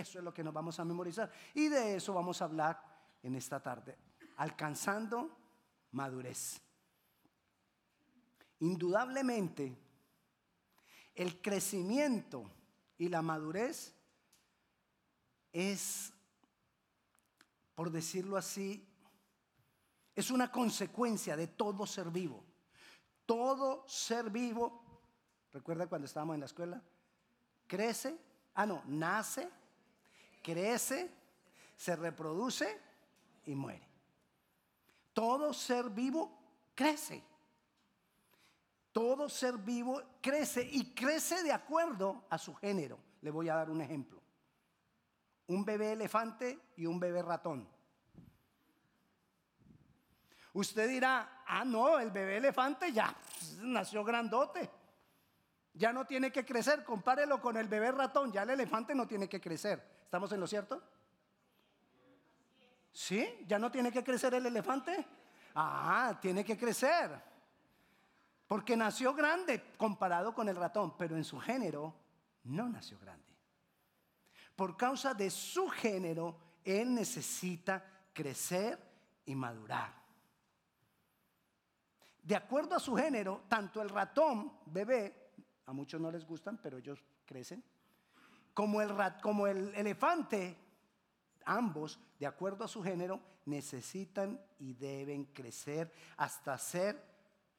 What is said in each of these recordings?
Eso es lo que nos vamos a memorizar. Y de eso vamos a hablar en esta tarde. Alcanzando madurez. Indudablemente, el crecimiento y la madurez es, por decirlo así, es una consecuencia de todo ser vivo. Todo ser vivo, recuerda cuando estábamos en la escuela, crece, ah no, nace, crece, se reproduce y muere. Todo ser vivo crece. Todo ser vivo crece y crece de acuerdo a su género. Le voy a dar un ejemplo. Un bebé elefante y un bebé ratón. Usted dirá, ah, no, el bebé elefante ya nació grandote. Ya no tiene que crecer, compárelo con el bebé ratón, ya el elefante no tiene que crecer. ¿Estamos en lo cierto? ¿Sí? ¿Ya no tiene que crecer el elefante? Ah, tiene que crecer. Porque nació grande comparado con el ratón, pero en su género no nació grande. Por causa de su género, él necesita crecer y madurar. De acuerdo a su género, tanto el ratón, bebé, a muchos no les gustan, pero ellos crecen, como el, rat, como el elefante, ambos, de acuerdo a su género, necesitan y deben crecer hasta ser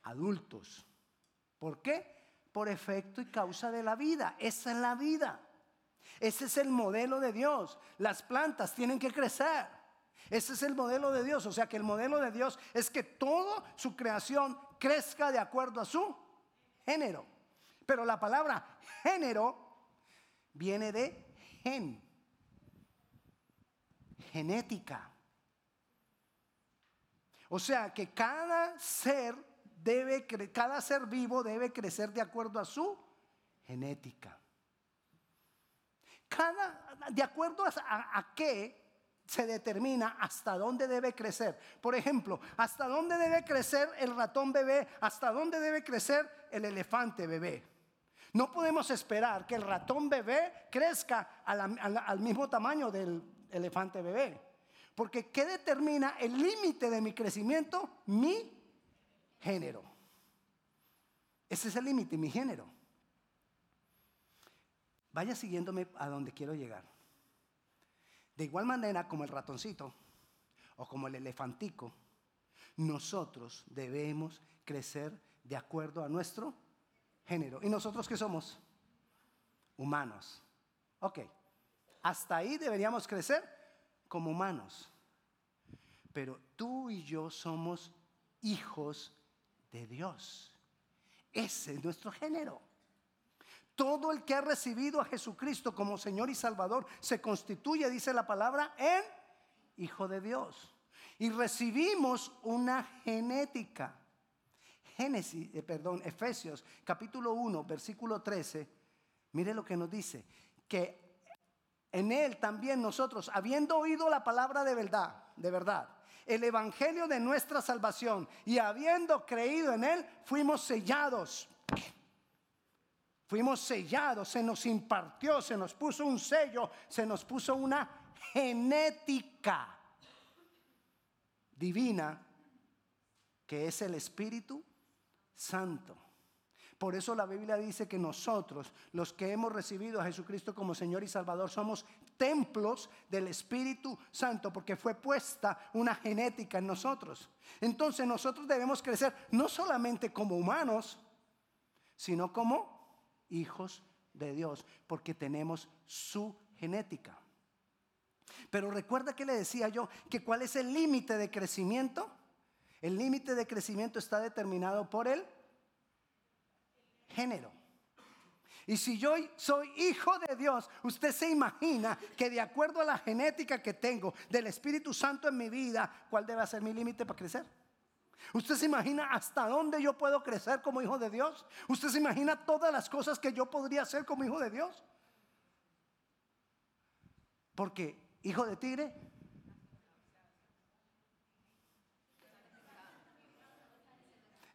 adultos. ¿Por qué? Por efecto y causa de la vida. Esa es la vida. Ese es el modelo de Dios. Las plantas tienen que crecer. Ese es el modelo de Dios. O sea que el modelo de Dios es que toda su creación crezca de acuerdo a su género. Pero la palabra género viene de gen, genética. O sea que cada ser debe, cada ser vivo debe crecer de acuerdo a su genética. Cada, de acuerdo a, a qué se determina hasta dónde debe crecer. Por ejemplo, hasta dónde debe crecer el ratón bebé, hasta dónde debe crecer el elefante bebé. No podemos esperar que el ratón bebé crezca al, mismo tamaño del elefante bebé. Porque ¿qué determina el límite de mi crecimiento? Mi género. Ese es el límite, mi género. Vaya siguiéndome a donde quiero llegar. De igual manera como el ratoncito o como el elefantico, nosotros debemos crecer de acuerdo a nuestro género. ¿Y nosotros qué somos? Humanos. Ok, hasta ahí deberíamos crecer como humanos. Pero tú y yo somos hijos de Dios. Ese es nuestro género. Todo el que ha recibido a Jesucristo como Señor y Salvador se constituye, dice la palabra, en Hijo de Dios. Y recibimos una genética. Génesis, eh, perdón, Efesios capítulo 1, versículo 13. Mire lo que nos dice, que en él también nosotros, habiendo oído la palabra de verdad, de verdad, el evangelio de nuestra salvación y habiendo creído en él, fuimos sellados Fuimos sellados, se nos impartió, se nos puso un sello, se nos puso una genética divina que es el Espíritu Santo. Por eso la Biblia dice que nosotros, los que hemos recibido a Jesucristo como Señor y Salvador, somos templos del Espíritu Santo, porque fue puesta una genética en nosotros. Entonces nosotros debemos crecer no solamente como humanos, sino como hijos de Dios, porque tenemos su genética. Pero recuerda que le decía yo que cuál es el límite de crecimiento. El límite de crecimiento está determinado por el género. Y si yo soy hijo de Dios, usted se imagina que de acuerdo a la genética que tengo del Espíritu Santo en mi vida, ¿cuál debe ser mi límite para crecer? ¿Usted se imagina hasta dónde yo puedo crecer como hijo de Dios? ¿Usted se imagina todas las cosas que yo podría hacer como hijo de Dios? Porque, hijo de tigre,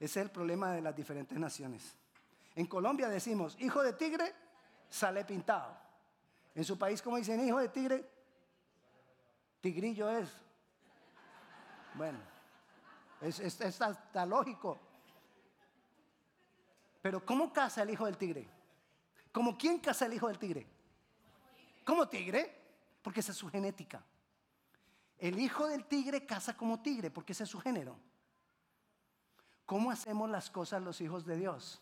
ese es el problema de las diferentes naciones. En Colombia decimos, hijo de tigre, sale pintado. En su país, como dicen, hijo de tigre, tigrillo es. Bueno, es, está, lógico. Pero ¿cómo caza el hijo del tigre? ¿Cómo quién caza el hijo del tigre? ¿Cómo tigre? Porque esa es su genética. El hijo del tigre caza como tigre, porque ese es su género. ¿Cómo hacemos las cosas los hijos de Dios?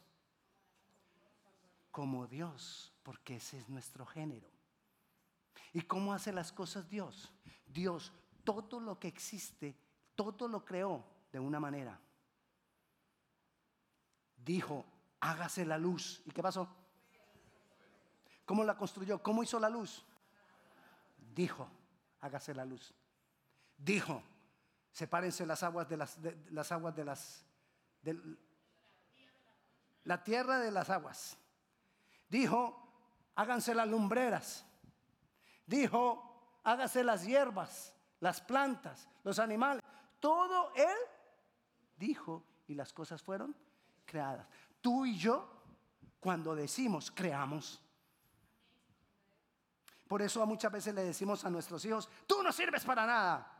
Como Dios, porque ese es nuestro género. ¿Y cómo hace las cosas Dios? Dios, todo lo que existe, todo lo creó de una manera. Dijo, hágase la luz. ¿Y qué pasó? ¿Cómo la construyó? ¿Cómo hizo la luz? Dijo, hágase la luz. Dijo, sepárense las aguas de las, las aguas de las, la tierra de las aguas. Dijo, háganse las lumbreras. Dijo, hágase las hierbas, las plantas, los animales. Todo él dijo y las cosas fueron creadas. Tú y yo, cuando decimos creamos, por eso muchas veces le decimos a nuestros hijos, tú no sirves para nada.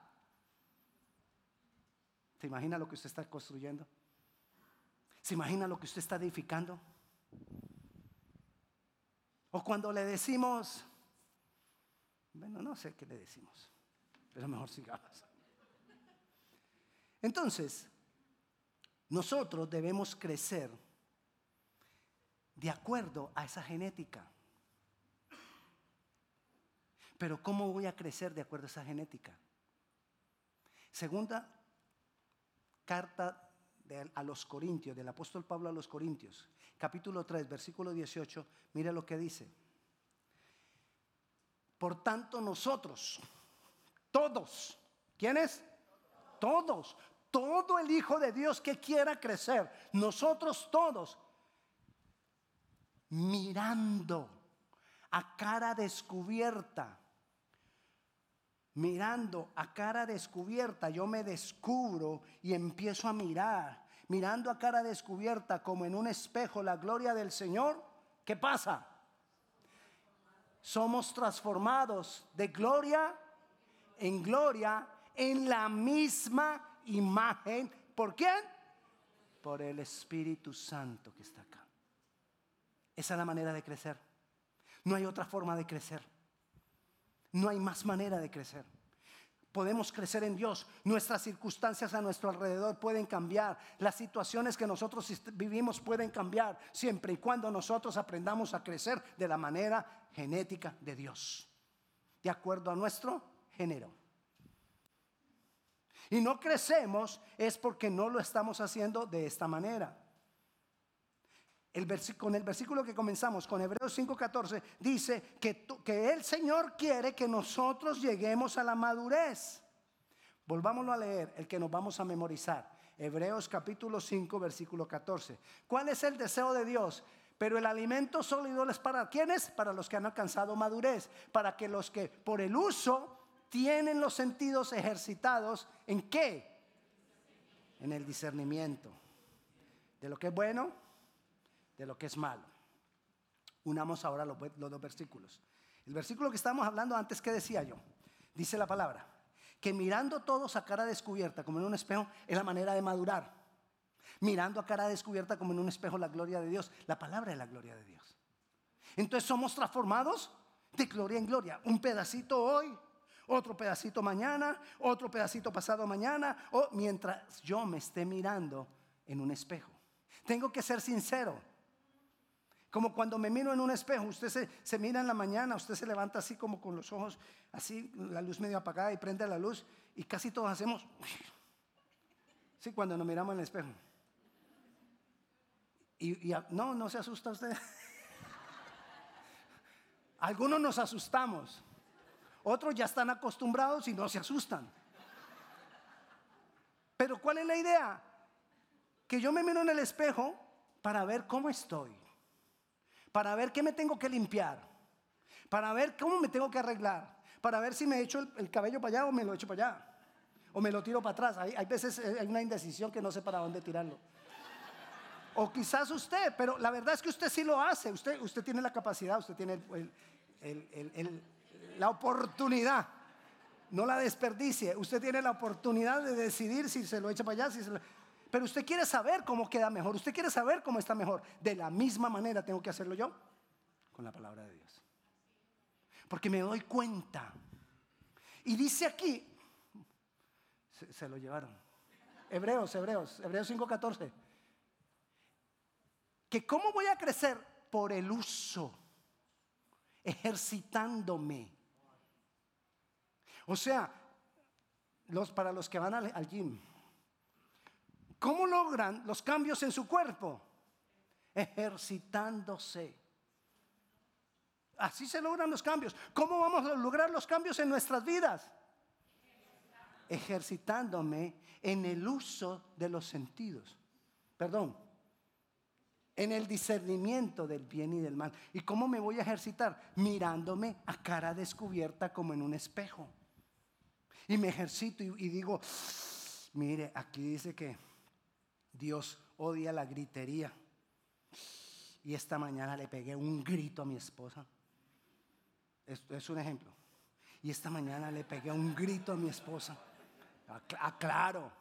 ¿Se imagina lo que usted está construyendo? ¿Se imagina lo que usted está edificando? O cuando le decimos, bueno, no sé qué le decimos, pero mejor sigamos. Entonces, nosotros debemos crecer de acuerdo a esa genética. Pero ¿cómo voy a crecer de acuerdo a esa genética? Segunda carta a los Corintios, del apóstol Pablo a los Corintios, capítulo 3, versículo 18, mira lo que dice. Por tanto nosotros, todos, ¿quiénes? Todos, todo el Hijo de Dios que quiera crecer, nosotros todos, mirando a cara descubierta mirando a cara descubierta, yo me descubro y empiezo a mirar, mirando a cara descubierta como en un espejo la gloria del Señor, ¿qué pasa? Somos transformados de gloria en gloria en la misma imagen. ¿Por quién? Por el Espíritu Santo que está acá. Esa es la manera de crecer. No hay otra forma de crecer. No hay más manera de crecer. Podemos crecer en Dios. Nuestras circunstancias a nuestro alrededor pueden cambiar. Las situaciones que nosotros vivimos pueden cambiar siempre y cuando nosotros aprendamos a crecer de la manera genética de Dios. De acuerdo a nuestro género. Y no crecemos es porque no lo estamos haciendo de esta manera con el versículo que comenzamos, con Hebreos 5:14, dice que, que el Señor quiere que nosotros lleguemos a la madurez. Volvámoslo a leer, el que nos vamos a memorizar. Hebreos capítulo 5, versículo 14. ¿Cuál es el deseo de Dios? Pero el alimento sólido es para quienes? Para los que han alcanzado madurez, para que los que por el uso tienen los sentidos ejercitados, ¿en qué? En el discernimiento. De lo que es bueno, de lo que es malo. Unamos ahora los, dos versículos. El versículo que estábamos hablando antes, ¿qué decía yo? Dice la palabra, que mirando todos a cara descubierta como en un espejo es la manera de madurar. Mirando a cara descubierta como en un espejo la gloria de Dios. La palabra es la gloria de Dios. Entonces somos transformados de gloria en gloria. Un pedacito hoy, otro pedacito mañana, otro pedacito pasado mañana, o mientras yo me esté mirando en un espejo. Tengo que ser sincero. Como cuando me miro en un espejo, usted se, mira en la mañana, usted se levanta así como con los ojos, así, la luz medio apagada y prende la luz y casi todos hacemos, sí, cuando nos miramos en el espejo. Y, no, no se asusta usted. Algunos nos asustamos, otros ya están acostumbrados y no se asustan. Pero ¿cuál es la idea? Que yo me miro en el espejo para ver cómo estoy para ver qué me tengo que limpiar, para ver cómo me tengo que arreglar, para ver si me echo el, cabello para allá o me lo echo para allá, o me lo tiro para atrás. Hay, hay veces eh, hay una indecisión que no sé para dónde tirarlo. O quizás usted, pero la verdad es que usted sí lo hace, usted, usted tiene la capacidad, usted tiene la oportunidad. No la desperdicie. Usted tiene la oportunidad de decidir si se lo echa para allá, si se. Pero usted quiere saber cómo queda mejor. Usted quiere saber cómo está mejor. De la misma manera tengo que hacerlo yo con la palabra de Dios. Porque me doy cuenta. Y dice aquí, se, lo llevaron. Hebreos, Hebreos, Hebreos 5:14. Que cómo voy a crecer por el uso, ejercitándome. O sea, los, para los que van al, al gym, ¿cómo logran los cambios en su cuerpo? Ejercitándose. Así se logran los cambios. ¿Cómo vamos a lograr los cambios en nuestras vidas? Ejercitándome en el uso de los sentidos. Perdón. En el discernimiento del bien y del mal. ¿Y cómo me voy a ejercitar? Mirándome a cara descubierta como en un espejo. Y me ejercito y, digo, mire, aquí dice que Dios odia la gritería. Y esta mañana le pegué un grito a mi esposa. Esto es un ejemplo. Y esta mañana le pegué un grito a mi esposa. Aclaro.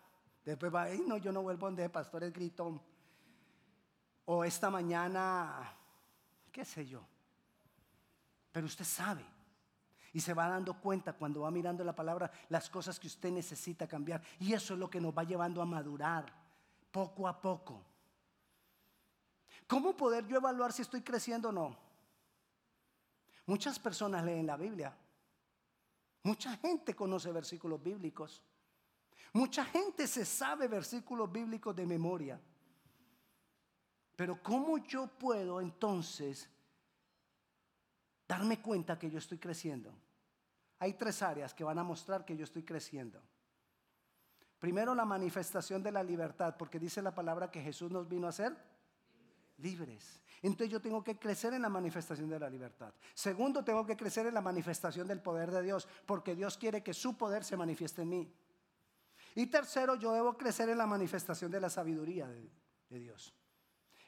Después va, no, yo no vuelvo donde pastor es gritón. O esta mañana, qué sé yo. Pero usted sabe. Y se va dando cuenta cuando va mirando la palabra las cosas que usted necesita cambiar. Y eso es lo que nos va llevando a madurar poco a poco. ¿Cómo poder yo evaluar si estoy creciendo o no? Muchas personas leen la Biblia. Mucha gente conoce versículos bíblicos. Mucha gente se sabe versículos bíblicos de memoria. Pero ¿cómo yo puedo entonces darme cuenta que yo estoy creciendo? Hay tres áreas que van a mostrar que yo estoy creciendo. Primero, la manifestación de la libertad, porque dice la palabra que Jesús nos vino a hacer libres. Entonces yo tengo que crecer en la manifestación de la libertad. Segundo, tengo que crecer en la manifestación del poder de Dios, porque Dios quiere que su poder se manifieste en mí. Y tercero, yo debo crecer en la manifestación de la sabiduría de, Dios.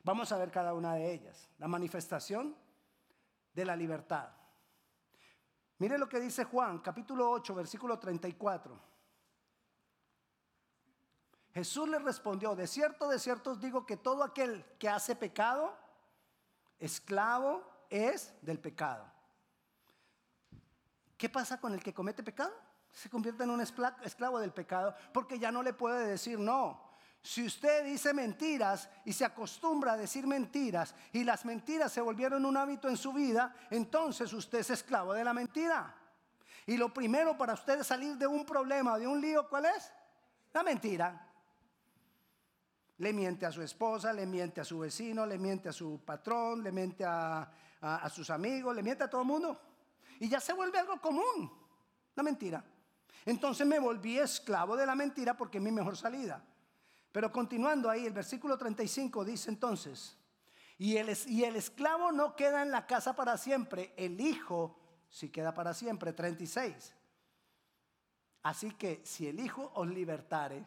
Vamos a ver cada una de ellas. La manifestación de la libertad. Mire lo que dice Juan, capítulo 8, versículo 34. Jesús le respondió, de cierto, de cierto os digo que todo aquel que hace pecado, esclavo es del pecado. ¿Qué pasa con el que comete pecado? Se convierte en un esclavo del pecado porque ya no le puede decir no. Si usted dice mentiras y se acostumbra a decir mentiras y las mentiras se volvieron un hábito en su vida, entonces usted es esclavo de la mentira. Y lo primero para usted salir de un problema, de un lío, ¿cuál es? La mentira. Le miente a su esposa, le miente a su vecino, le miente a su patrón, le miente a, sus amigos, le miente a todo el mundo. Y ya se vuelve algo común, la mentira. Entonces me volví esclavo de la mentira porque es mi mejor salida. Pero continuando ahí, el versículo 35 dice entonces, y el, y el esclavo no queda en la casa para siempre, el hijo sí queda para siempre, 36. Así que si el hijo os libertare,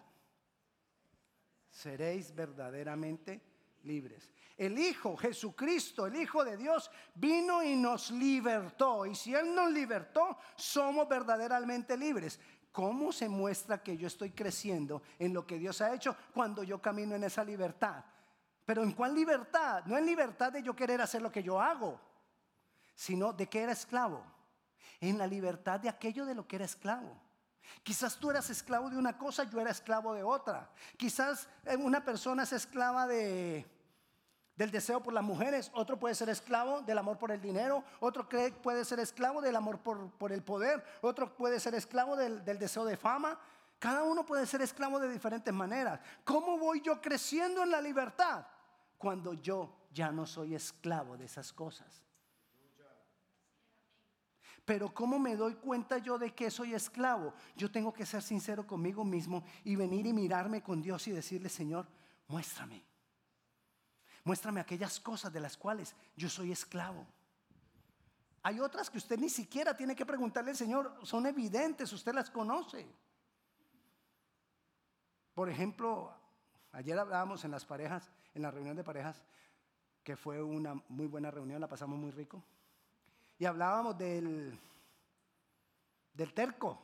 seréis verdaderamente libres. El Hijo, Jesucristo, el Hijo de Dios, vino y nos libertó. Y si Él nos libertó, somos verdaderamente libres. ¿Cómo se muestra que yo estoy creciendo en lo que Dios ha hecho cuando yo camino en esa libertad? Pero ¿en cuál libertad? No en libertad de yo querer hacer lo que yo hago, sino de que era esclavo. En la libertad de aquello de lo que era esclavo. Quizás tú eras esclavo de una cosa, yo era esclavo de otra. Quizás eh, una persona es esclava de, del deseo por las mujeres, otro puede ser esclavo del amor por el dinero, otro puede ser esclavo del amor por, el poder, otro puede ser esclavo del, del deseo de fama. Cada uno puede ser esclavo de diferentes maneras. ¿Cómo voy yo creciendo en la libertad? Cuando yo ya no soy esclavo de esas cosas. Pero ¿cómo me doy cuenta yo de que soy esclavo? Yo tengo que ser sincero conmigo mismo y venir y mirarme con Dios y decirle, Señor, muéstrame. Muéstrame aquellas cosas de las cuales yo soy esclavo. Hay otras que usted ni siquiera tiene que preguntarle al Señor, son evidentes, usted las conoce. Por ejemplo, ayer hablábamos en las parejas, en la reunión de parejas, que fue una muy buena reunión, la pasamos muy rico. y hablábamos del, del terco,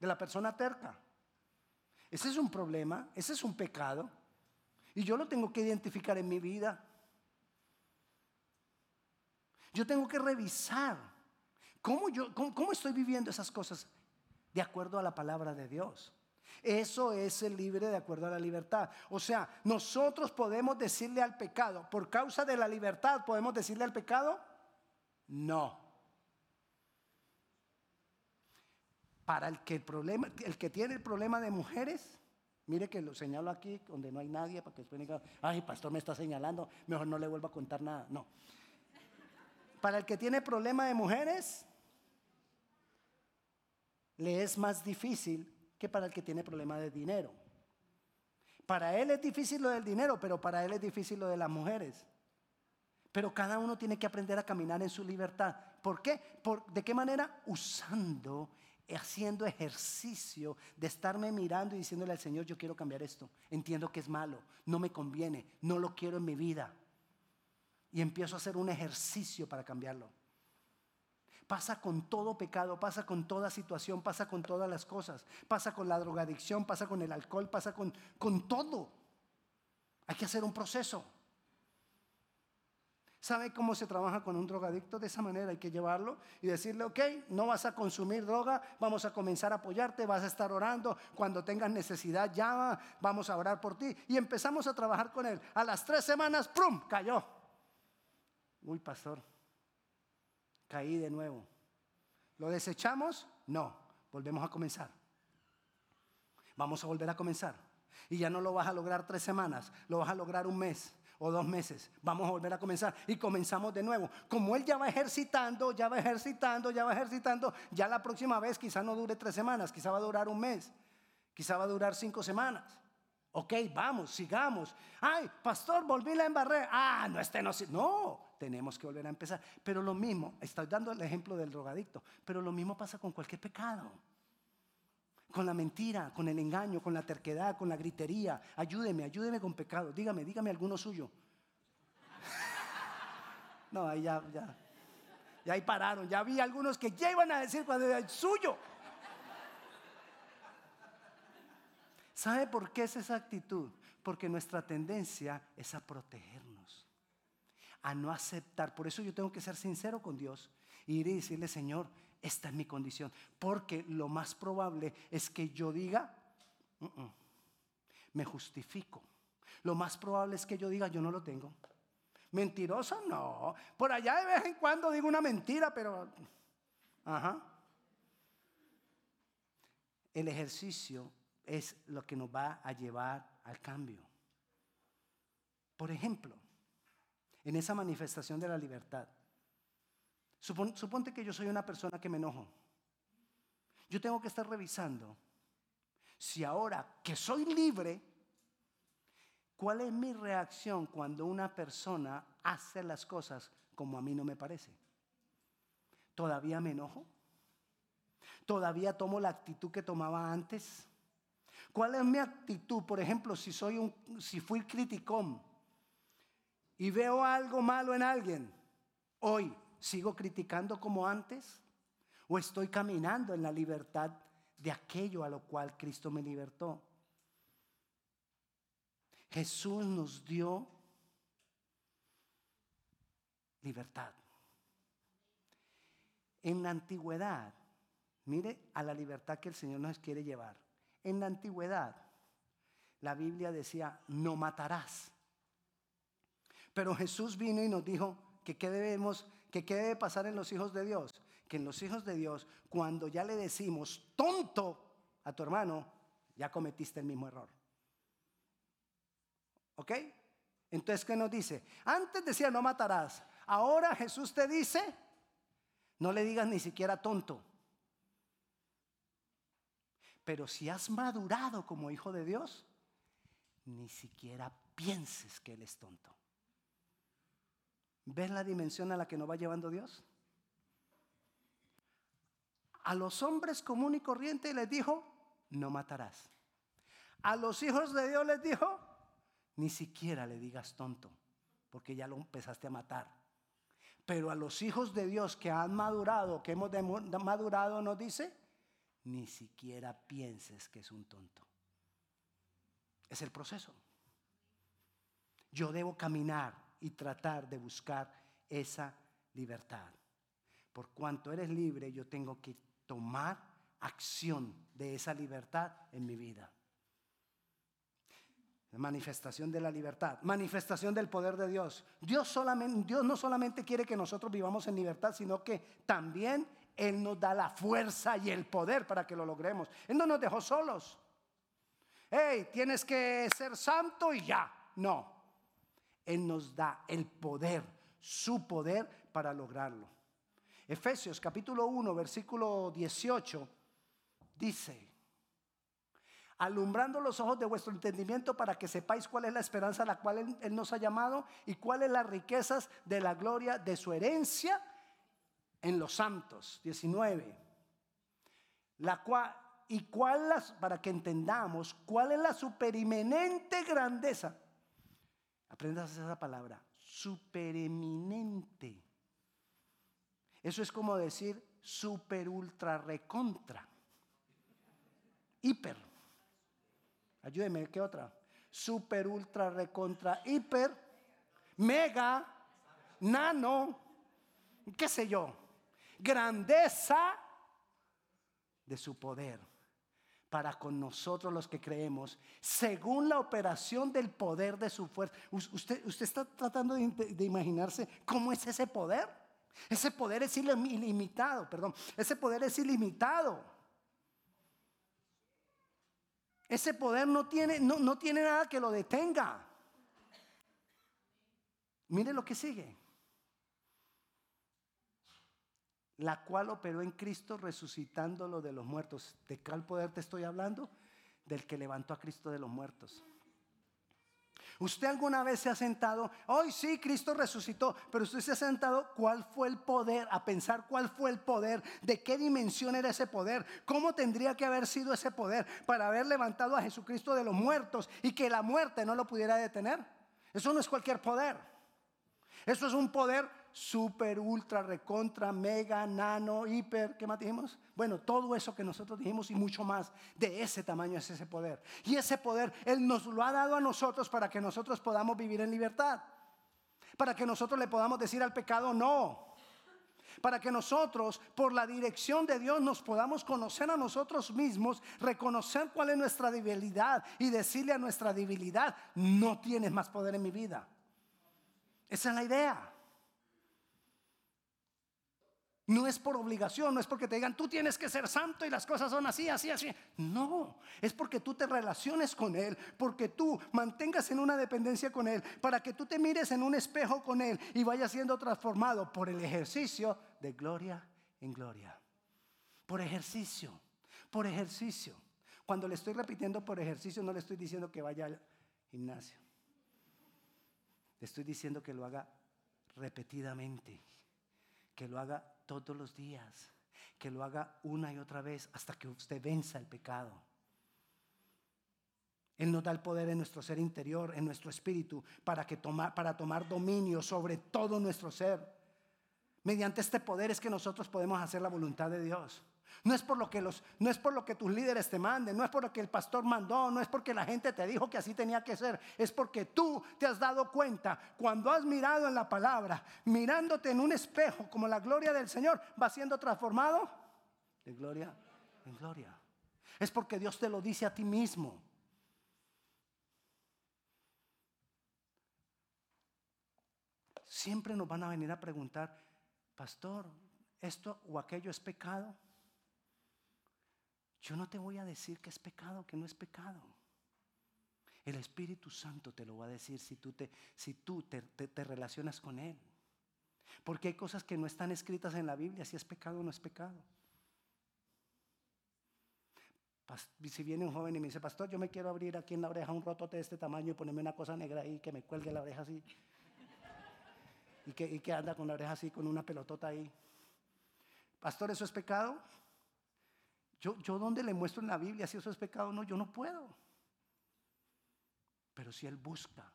de la persona terca. Ese es un problema, ese es un pecado. Y yo lo tengo que identificar en mi vida. Yo tengo que revisar cómo, yo, cómo, estoy viviendo esas cosas de acuerdo a la palabra de Dios. Eso es el libre de acuerdo a la libertad. O sea, nosotros podemos decirle al pecado, por causa de la libertad, podemos decirle al pecado, no. Para el que, el problema, el que tiene el problema de mujeres, mire que lo señalo aquí donde no hay nadie para que después diga, ay, pastor me está señalando, mejor no le vuelvo a contar nada. No. Para el que tiene problema de mujeres, le es más difícil que para el que tiene problema de dinero. Para él es difícil lo del dinero, pero para él es difícil lo de las mujeres. Pero cada uno tiene que aprender a caminar en su libertad. ¿Por qué? ¿De qué manera? Usando, haciendo ejercicio de estarme mirando y diciéndole al Señor, yo quiero cambiar esto. Entiendo que es malo, no me conviene, no lo quiero en mi vida. Y empiezo a hacer un ejercicio para cambiarlo. Pasa con todo pecado, pasa con toda situación, pasa con todas las cosas. Pasa con la drogadicción, pasa con el alcohol, pasa con, con todo. Hay que hacer un proceso. ¿Sabe cómo se trabaja con un drogadicto? De esa manera hay que llevarlo y decirle, ok, no vas a consumir droga, vamos a comenzar a apoyarte, vas a estar orando, cuando tengas necesidad llama, vamos a orar por ti. Y empezamos a trabajar con él. A las tres semanas, ¡prum!, cayó. Uy, pastor, caí de nuevo. ¿Lo desechamos? No, volvemos a comenzar. Vamos a volver a comenzar. Y ya no lo vas a lograr tres semanas, lo vas a lograr un mes o dos meses. Vamos a volver a comenzar y comenzamos de nuevo. Como él ya va ejercitando, ya va ejercitando, ya va ejercitando, ya la próxima vez quizá no dure tres semanas, quizá va a durar un mes, quizá va a durar cinco semanas. Ok, vamos, sigamos. Ay, pastor, volví la embarré. Ah, no, este no. No, tenemos que volver a empezar. Pero lo mismo, estoy dando el ejemplo del drogadicto, pero lo mismo pasa con cualquier pecado con la mentira, con el engaño, con la terquedad, con la gritería. Ayúdeme, ayúdeme con pecado. Dígame, dígame alguno suyo. No, ahí ya, ya. Ya ahí pararon. Ya vi algunos que ya iban a decir cuando era suyo. ¿Sabe por qué es esa actitud? Porque nuestra tendencia es a protegernos, a no aceptar. Por eso yo tengo que ser sincero con Dios y ir y decirle, Señor, esta es mi condición. Porque lo más probable es que yo diga, me justifico. Lo más probable es que yo diga, yo no lo tengo. Mentiroso, no. Por allá de vez en cuando digo una mentira, pero... Ajá. El ejercicio es lo que nos va a llevar al cambio. Por ejemplo, en esa manifestación de la libertad, suponte que yo soy una persona que me enojo. Yo tengo que estar revisando si ahora que soy libre, ¿cuál es mi reacción cuando una persona hace las cosas como a mí no me parece? ¿Todavía me enojo? ¿Todavía tomo la actitud que tomaba antes? ¿Cuál es mi actitud? Por ejemplo, si soy un si fui criticón y veo algo malo en alguien, hoy ¿Sigo criticando como antes? ¿O estoy caminando en la libertad de aquello a lo cual Cristo me libertó? Jesús nos dio libertad. En la antigüedad, mire a la libertad que el Señor nos quiere llevar. En la antigüedad, la Biblia decía, no matarás. Pero Jesús vino y nos dijo que qué debemos ¿Que ¿Qué debe pasar en los hijos de Dios? Que en los hijos de Dios, cuando ya le decimos tonto a tu hermano, ya cometiste el mismo error. ¿Ok? Entonces, ¿qué nos dice? Antes decía no matarás. Ahora Jesús te dice, no le digas ni siquiera tonto. Pero si has madurado como hijo de Dios, ni siquiera pienses que Él es tonto. ¿Ves la dimensión a la que nos va llevando Dios? A los hombres común y corriente les dijo, no matarás. A los hijos de Dios les dijo, ni siquiera le digas tonto, porque ya lo empezaste a matar. Pero a los hijos de Dios que han madurado, que hemos madurado, nos dice, ni siquiera pienses que es un tonto. Es el proceso. Yo debo caminar y tratar de buscar esa libertad. Por cuanto eres libre, yo tengo que tomar acción de esa libertad en mi vida. Manifestación de la libertad, manifestación del poder de Dios. Dios, no solamente quiere que nosotros vivamos en libertad, sino que también Él nos da la fuerza y el poder para que lo logremos. Él no nos dejó solos. Hey, tienes que ser santo y ya. No. Él nos da el poder, su poder para lograrlo. Efesios capítulo 1, versículo 18 dice, alumbrando los ojos de vuestro entendimiento para que sepáis cuál es la esperanza a la cual él, nos ha llamado y cuáles las riquezas de la gloria de su herencia en los santos. 19. La cual, y cuál las, para que entendamos cuál es la supereminente grandeza. Aprendas esa palabra, supereminente. Eso es como decir super, ultra, recontra. Hiper. Ayúdeme, ¿qué otra? Super, ultra, recontra, hiper, mega, nano, qué sé yo. Grandeza de su poder para con nosotros los que creemos, según la operación del poder de su fuerza. ¿Usted, usted está tratando de, imaginarse cómo es ese poder? Ese poder es ilimitado, perdón. Ese poder es ilimitado. Ese poder no tiene, no, no tiene nada que lo detenga. Mire lo que sigue. La cual operó en Cristo resucitándolo de los muertos. ¿De cuál poder te estoy hablando? Del que levantó a Cristo de los muertos. ¿Usted alguna vez se ha sentado, hoy sí, Cristo resucitó, pero usted se ha sentado, ¿cuál fue el poder? A pensar cuál fue el poder, de qué dimensión era ese poder, cómo tendría que haber sido ese poder para haber levantado a Jesucristo de los muertos y que la muerte no lo pudiera detener. Eso no es cualquier poder. Eso es un poder super, ultra, recontra, mega, nano, hiper, ¿qué más dijimos? Bueno, todo eso que nosotros dijimos y mucho más, de ese tamaño es ese poder. Y ese poder Él nos lo ha dado a nosotros para que nosotros podamos vivir en libertad. Para que nosotros le podamos decir al pecado no. Para que nosotros, por la dirección de Dios, nos podamos conocer a nosotros mismos, reconocer cuál es nuestra debilidad y decirle a nuestra debilidad, no tienes más poder en mi vida. Esa es la idea. No es por obligación, no es porque te digan, tú tienes que ser santo y las cosas son así, así, así. No, es porque tú te relaciones con Él, porque tú mantengas en una dependencia con Él, para que tú te mires en un espejo con Él y vayas siendo transformado por el ejercicio de gloria en gloria. Por ejercicio, por ejercicio. Cuando le estoy repitiendo por ejercicio, no le estoy diciendo que vaya al gimnasio. Le estoy diciendo que lo haga repetidamente, que lo haga todos los días, que lo haga una y otra vez hasta que usted venza el pecado. Él nos da el poder en nuestro ser interior, en nuestro espíritu, para, que para tomar dominio sobre todo nuestro ser. Mediante este poder es que nosotros podemos hacer la voluntad de Dios. No es por lo que los, no es por lo que tus líderes te manden, no es por lo que el pastor mandó, no es porque la gente te dijo que así tenía que ser, es porque tú te has dado cuenta cuando has mirado en la palabra, mirándote en un espejo como la gloria del Señor, va siendo transformado de gloria en gloria. Es porque Dios te lo dice a ti mismo. Siempre nos van a venir a preguntar, pastor, ¿esto o aquello es pecado? Yo no te voy a decir que es pecado, que no es pecado. El Espíritu Santo te lo va a decir si tú te, si tú te, relacionas con Él. Porque hay cosas que no están escritas en la Biblia, si es pecado o no es pecado. Si viene un joven y me dice, pastor, yo me quiero abrir aquí en la oreja un rotote de este tamaño y ponerme una cosa negra ahí que me cuelgue la oreja así. Y que, y que anda con la oreja así, con una pelotota ahí. Pastor, ¿eso es pecado? Yo, yo donde le muestro en la Biblia si eso es pecado o no, yo no puedo. Pero si Él busca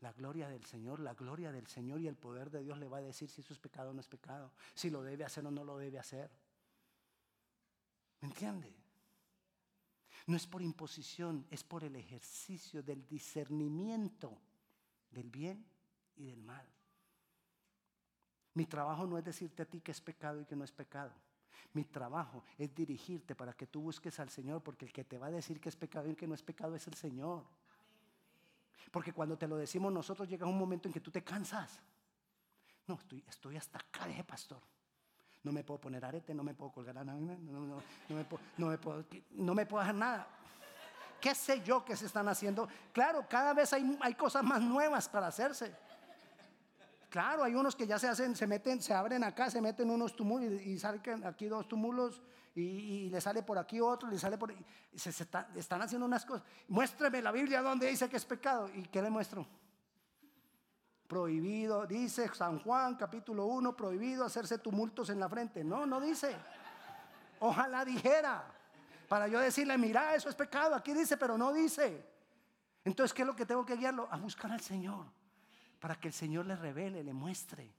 La gloria del Señor, la gloria del Señor y el poder de Dios le va a decir si eso es pecado o no es pecado, si lo debe hacer o no lo debe hacer. ¿Me entiende? No es por imposición, es por el ejercicio del discernimiento del bien y del mal. Mi trabajo no es decirte a ti que es pecado y que no es pecado. Mi trabajo es dirigirte para que tú busques al Señor, porque el que te va a decir que es pecado y que no es pecado es el Señor. Porque cuando te lo decimos nosotros llega un momento en que tú te cansas. No, estoy, estoy hasta acá, de pastor. No me puedo poner arete, no me puedo colgar a nada, no, no, no, me puedo, no, me puedo, no me puedo hacer nada. ¿Qué sé yo que se están haciendo? Claro, cada vez hay, hay cosas más nuevas para hacerse. Claro, hay unos que ya se hacen, se meten, se abren acá, se meten unos túmulos y, salen aquí dos túmulos y, le sale por aquí otro, le sale por Se, están haciendo unas cosas. Muéstreme la Biblia donde dice que es pecado. ¿Y qué le muestro? Prohibido, dice San Juan capítulo 1, prohibido hacerse tumultos en la frente. No, no dice. Ojalá dijera. Para yo decirle, mira, eso es pecado. Aquí dice, pero no dice. Entonces, ¿qué es lo que tengo que guiarlo? A buscar al Señor para que el Señor le revele, le muestre.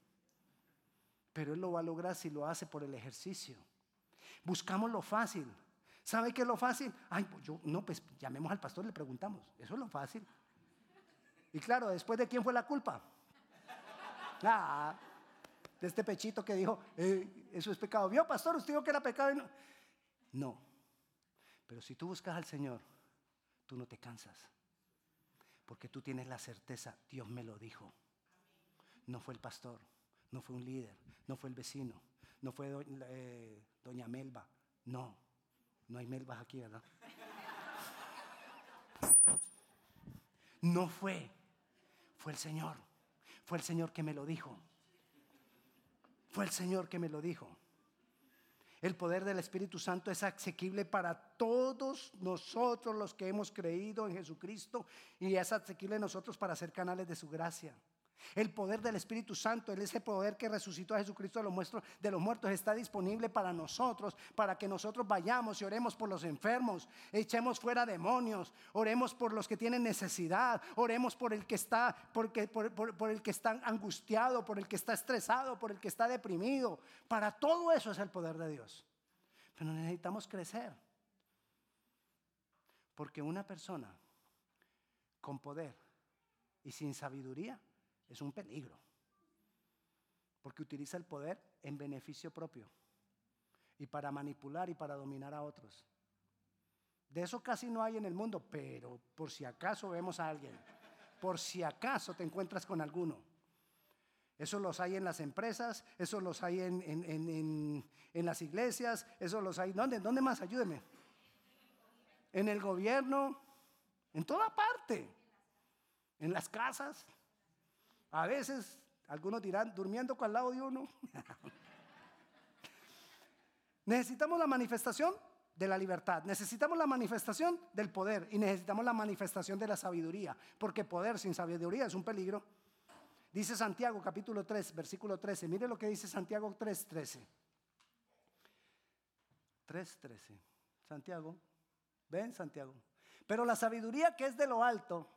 Pero Él lo va a lograr si lo hace por el ejercicio. Buscamos lo fácil. ¿Sabe qué es lo fácil? Ay, pues yo, no, pues llamemos al pastor y le preguntamos. Eso es lo fácil. Y claro, después de quién fue la culpa. Ah, de este pechito que dijo, eh, eso es pecado. ¿Vio, pastor? Usted dijo que era pecado. no. no. Pero si tú buscas al Señor, tú no te cansas. Porque tú tienes la certeza, Dios me lo dijo. No fue el pastor, no fue un líder, no fue el vecino, no fue eh, doña Melba. No, no hay Melbas aquí, ¿verdad? No fue, fue el Señor. Fue el Señor que me lo dijo. Fue el Señor que me lo dijo. El poder del Espíritu Santo es asequible para todos nosotros los que hemos creído en Jesucristo y es asequible nosotros para ser canales de su gracia. El poder del Espíritu Santo, ese poder que resucitó a Jesucristo de los, muertos, está disponible para nosotros, para que nosotros vayamos y oremos por los enfermos, echemos fuera demonios, oremos por los que tienen necesidad, oremos por el que está, porque, por, por el que está angustiado, por el que está estresado, por el que está deprimido. Para todo eso es el poder de Dios. Pero necesitamos crecer. Porque una persona con poder y sin sabiduría es un peligro. Porque utiliza el poder en beneficio propio y para manipular y para dominar a otros. De eso casi no hay en el mundo, pero por si acaso vemos a alguien, por si acaso te encuentras con alguno. Eso los hay en las empresas, eso los hay en, las iglesias, eso los hay. ¿Dónde, ¿Dónde más? Ayúdeme. En el gobierno, en toda parte, en las casas. A veces algunos dirán, durmiendo con al lado de uno. necesitamos la manifestación de la libertad, necesitamos la manifestación del poder y necesitamos la manifestación de la sabiduría, porque poder sin sabiduría es un peligro. Dice Santiago capítulo 3, versículo 13. Mire lo que dice Santiago 3, 13. 3, 13. Santiago, ven Santiago. Pero la sabiduría que es de lo alto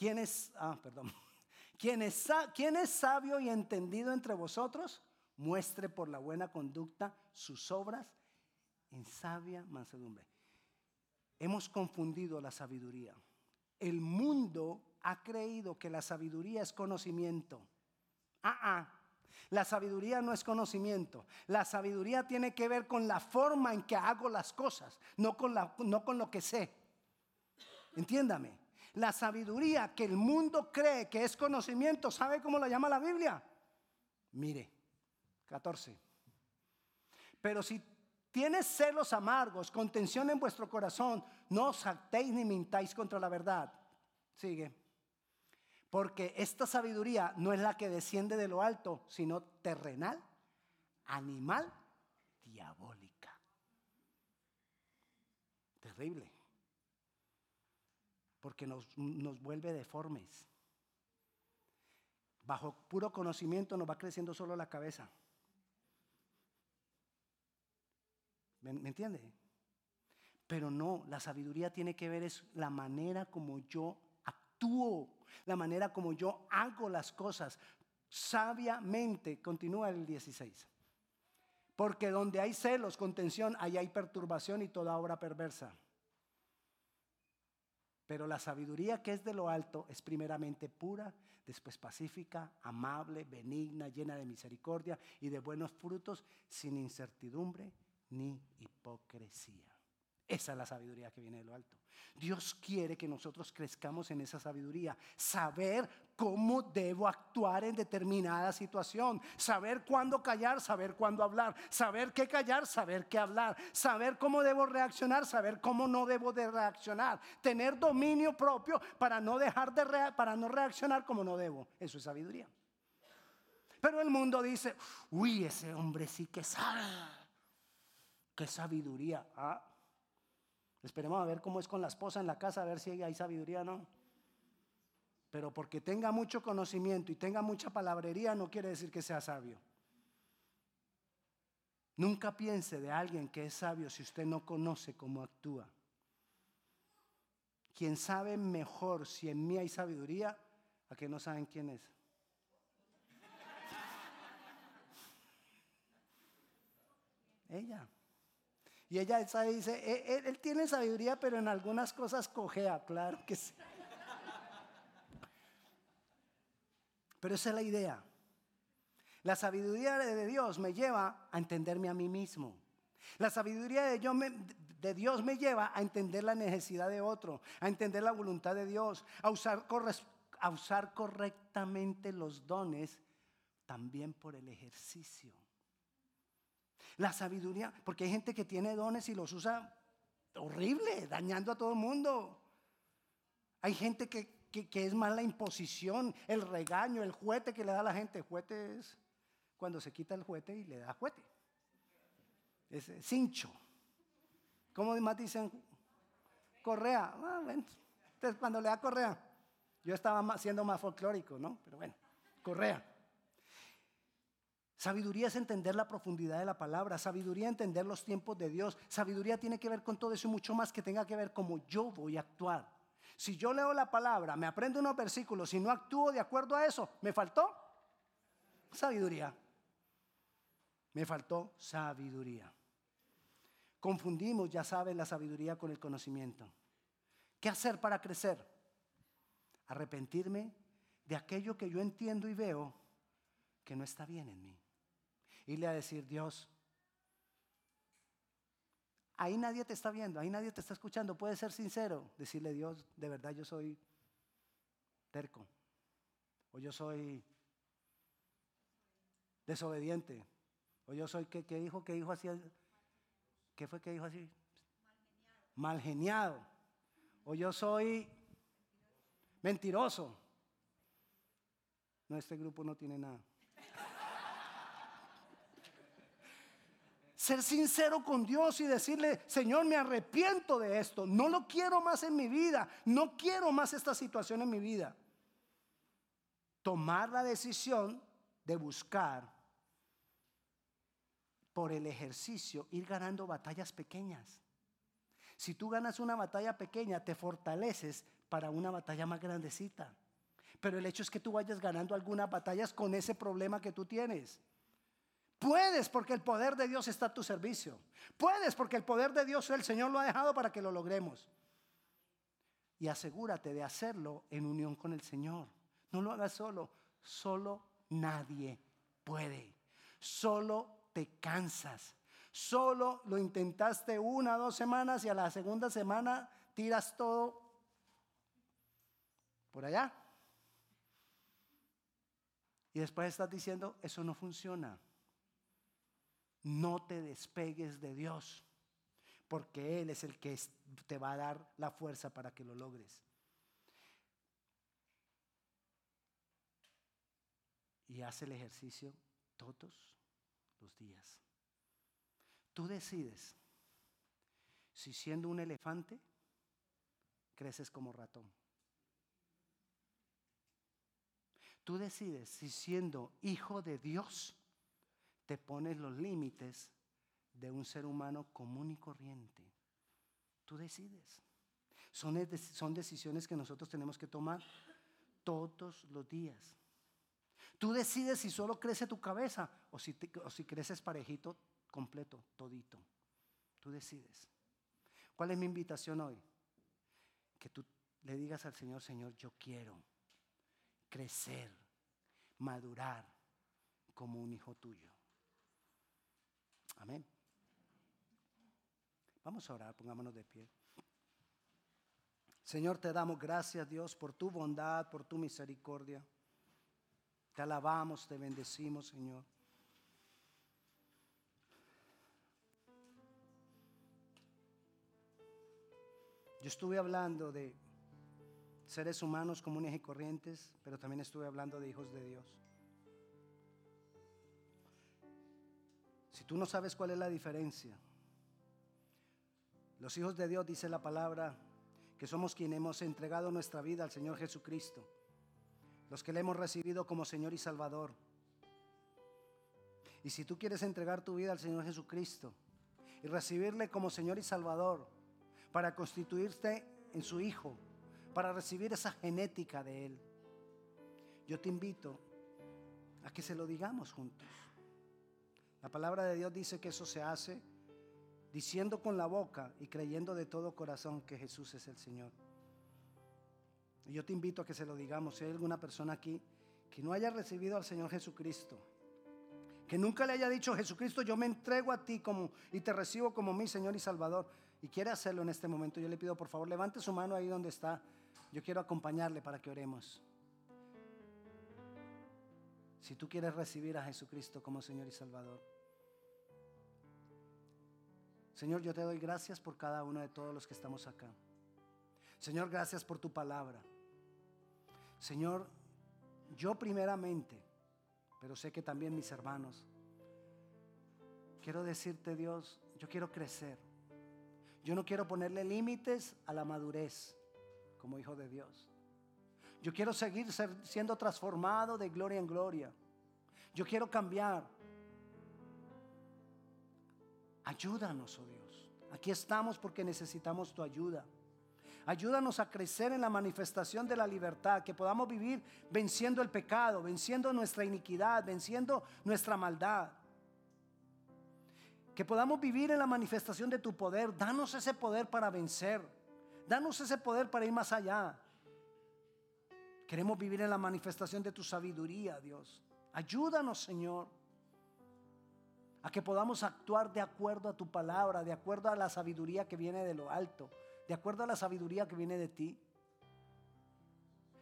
¿Quién es, ah, perdón. ¿Quién ¿Quién es sabio y entendido entre vosotros? Muestre por la buena conducta sus obras en sabia mansedumbre. Hemos confundido la sabiduría. El mundo ha creído que la sabiduría es conocimiento. Ah, ah. La sabiduría no es conocimiento. La sabiduría tiene que ver con la forma en que hago las cosas, no con, la, no con lo que sé. Entiéndame. La sabiduría que el mundo cree que es conocimiento, ¿sabe cómo la llama la Biblia? Mire, 14. Pero si tienes celos amargos, contención en vuestro corazón, no os jactéis ni mintáis contra la verdad. Sigue. Porque esta sabiduría no es la que desciende de lo alto, sino terrenal, animal, diabólica. Terrible porque nos, vuelve deformes. Bajo puro conocimiento nos va creciendo solo la cabeza. ¿Me, ¿Me, entiende? Pero no, la sabiduría tiene que ver es la manera como yo actúo, la manera como yo hago las cosas sabiamente. Continúa el 16. Porque donde hay celos, contención, ahí hay perturbación y toda obra perversa. Pero la sabiduría que es de lo alto es primeramente pura, después pacífica, amable, benigna, llena de misericordia y de buenos frutos, sin incertidumbre ni hipocresía. Esa es la sabiduría que viene de lo alto. Dios quiere que nosotros crezcamos en esa sabiduría, saber cómo debo actuar en determinada situación, saber cuándo callar, saber cuándo hablar, saber qué callar, saber qué hablar, saber cómo debo reaccionar, saber cómo no debo de reaccionar, tener dominio propio para no dejar de para no reaccionar como no debo. Eso es sabiduría. Pero el mundo dice, "Uy, ese hombre sí que sabe." Qué sabiduría. Ah, Esperemos a ver cómo es con la esposa en la casa, a ver si hay sabiduría o no. Pero porque tenga mucho conocimiento y tenga mucha palabrería no quiere decir que sea sabio. Nunca piense de alguien que es sabio si usted no conoce cómo actúa. Quien sabe mejor si en mí hay sabiduría, a que no saben quién es. Ella. Y ella dice, e, e, él, tiene sabiduría, pero en algunas cosas cojea, claro que sí. Pero esa es la idea. La sabiduría de Dios me lleva a entenderme a mí mismo. La sabiduría de, Dios me lleva a entender la necesidad de otro, a entender la voluntad de Dios, a usar correctamente los dones también por el ejercicio. La sabiduría, porque hay gente que tiene dones y los usa horrible, dañando a todo el mundo. Hay gente que, es más la imposición, el regaño, el juguete que le da a la gente. Juguete es cuando se quita el juguete y le da juguete. Es cincho. ¿Cómo más dicen? Correa. Ah, Entonces, cuando le da correa. Yo estaba siendo más folclórico, ¿no? Pero bueno, correa. Sabiduría es entender la profundidad de la palabra, sabiduría entender los tiempos de Dios, sabiduría tiene que ver con todo eso y mucho más que tenga que ver cómo yo voy a actuar. Si yo leo la palabra, me aprendo unos versículos y no actúo de acuerdo a eso, ¿me faltó? Sabiduría. Me faltó sabiduría. Confundimos, ya saben, la sabiduría con el conocimiento. ¿Qué hacer para crecer? Arrepentirme de aquello que yo entiendo y veo que no está bien en mí irle a decir, Dios, ahí nadie te está viendo, ahí nadie te está escuchando, puedes ser sincero, decirle, Dios, de verdad yo soy terco, o yo soy desobediente, o yo soy, ¿qué, dijo? ¿Qué dijo así? ¿Qué fue que dijo así? Mal geniado. O yo soy mentiroso. No, este grupo no tiene nada. Ser sincero con Dios y decirle, Señor, me arrepiento de esto, no lo quiero más en mi vida, no quiero más esta situación en mi vida. Tomar la decisión de buscar por el ejercicio, ir ganando batallas pequeñas. Si tú ganas una batalla pequeña, te fortaleces para una batalla más grandecita. Pero el hecho es que tú vayas ganando algunas batallas con ese problema que tú tienes. Puedes porque el poder de Dios está a tu servicio. Puedes porque el poder de Dios el Señor lo ha dejado para que lo logremos. Y asegúrate de hacerlo en unión con el Señor. No lo hagas solo. Solo nadie puede. Solo te cansas. Solo lo intentaste una dos semanas y a la segunda semana tiras todo por allá. Y después estás diciendo, eso no funciona. No te despegues de Dios, porque Él es el que te va a dar la fuerza para que lo logres. Y haz el ejercicio todos los días. Tú decides si siendo un elefante creces como ratón. Tú decides si siendo hijo de Dios te pones los límites de un ser humano común y corriente. Tú decides. Son, son decisiones que nosotros tenemos que tomar todos los días. Tú decides si solo crece tu cabeza o si, o si creces parejito, completo, todito. Tú decides. ¿Cuál es mi invitación hoy? Que tú le digas al Señor, Señor, yo quiero crecer, madurar como un hijo tuyo. Amén. Vamos a orar, pongámonos de pie. Señor, te damos gracias, Dios, por tu bondad, por tu misericordia. Te alabamos, te bendecimos, Señor. Yo estuve hablando de seres humanos comunes y corrientes, pero también estuve hablando de hijos de Dios. Si tú no sabes cuál es la diferencia, los hijos de Dios, dice la palabra, que somos quienes hemos entregado nuestra vida al Señor Jesucristo, los que le hemos recibido como Señor y Salvador. Y si tú quieres entregar tu vida al Señor Jesucristo y recibirle como Señor y Salvador, para constituirte en su hijo, para recibir esa genética de Él. Yo te invito a que se lo digamos juntos. La palabra de Dios dice que eso se hace diciendo con la boca y creyendo de todo corazón que Jesús es el Señor. Y yo te invito a que se lo digamos. Si hay alguna persona aquí que no haya recibido al Señor Jesucristo, que nunca le haya dicho Jesucristo, yo me entrego a ti como y te recibo como mi Señor y Salvador y quiere hacerlo en este momento, yo le pido por favor, levante su mano ahí donde está. Yo quiero acompañarle para que oremos. Si tú quieres recibir a Jesucristo como Señor y Salvador. Señor, yo te doy gracias por cada uno de todos los que estamos acá. Señor, gracias por tu palabra. Señor, yo primeramente, pero sé que también mis hermanos, quiero decirte Dios, yo quiero crecer. Yo no quiero ponerle límites a la madurez como hijo de Dios. Yo quiero seguir siendo transformado de gloria en gloria. Yo quiero cambiar. Ayúdanos, oh Dios. Aquí estamos porque necesitamos tu ayuda. Ayúdanos a crecer en la manifestación de la libertad, que podamos vivir venciendo el pecado, venciendo nuestra iniquidad, venciendo nuestra maldad. Que podamos vivir en la manifestación de tu poder. Danos ese poder para vencer. Danos ese poder para ir más allá. Queremos vivir en la manifestación de tu sabiduría, Dios. Ayúdanos, Señor, a que podamos actuar de acuerdo a tu palabra, de acuerdo a la sabiduría que viene de lo alto, de acuerdo a la sabiduría que viene de ti.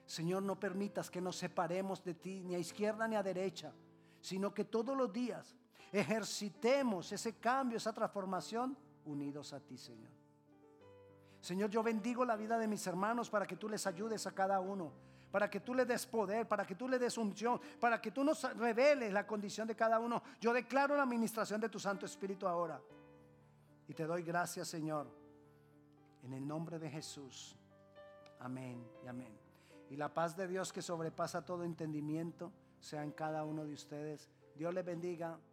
Señor, no permitas que nos separemos de ti, ni a izquierda ni a derecha, sino que todos los días ejercitemos ese cambio, esa transformación unidos a ti, Señor. Señor, yo bendigo la vida de mis hermanos para que tú les ayudes a cada uno, para que tú le des poder, para que tú le des unción, para que tú nos reveles la condición de cada uno. Yo declaro la administración de tu Santo Espíritu ahora. Y te doy gracias, Señor, en el nombre de Jesús. Amén y amén. Y la paz de Dios que sobrepasa todo entendimiento sea en cada uno de ustedes. Dios les bendiga.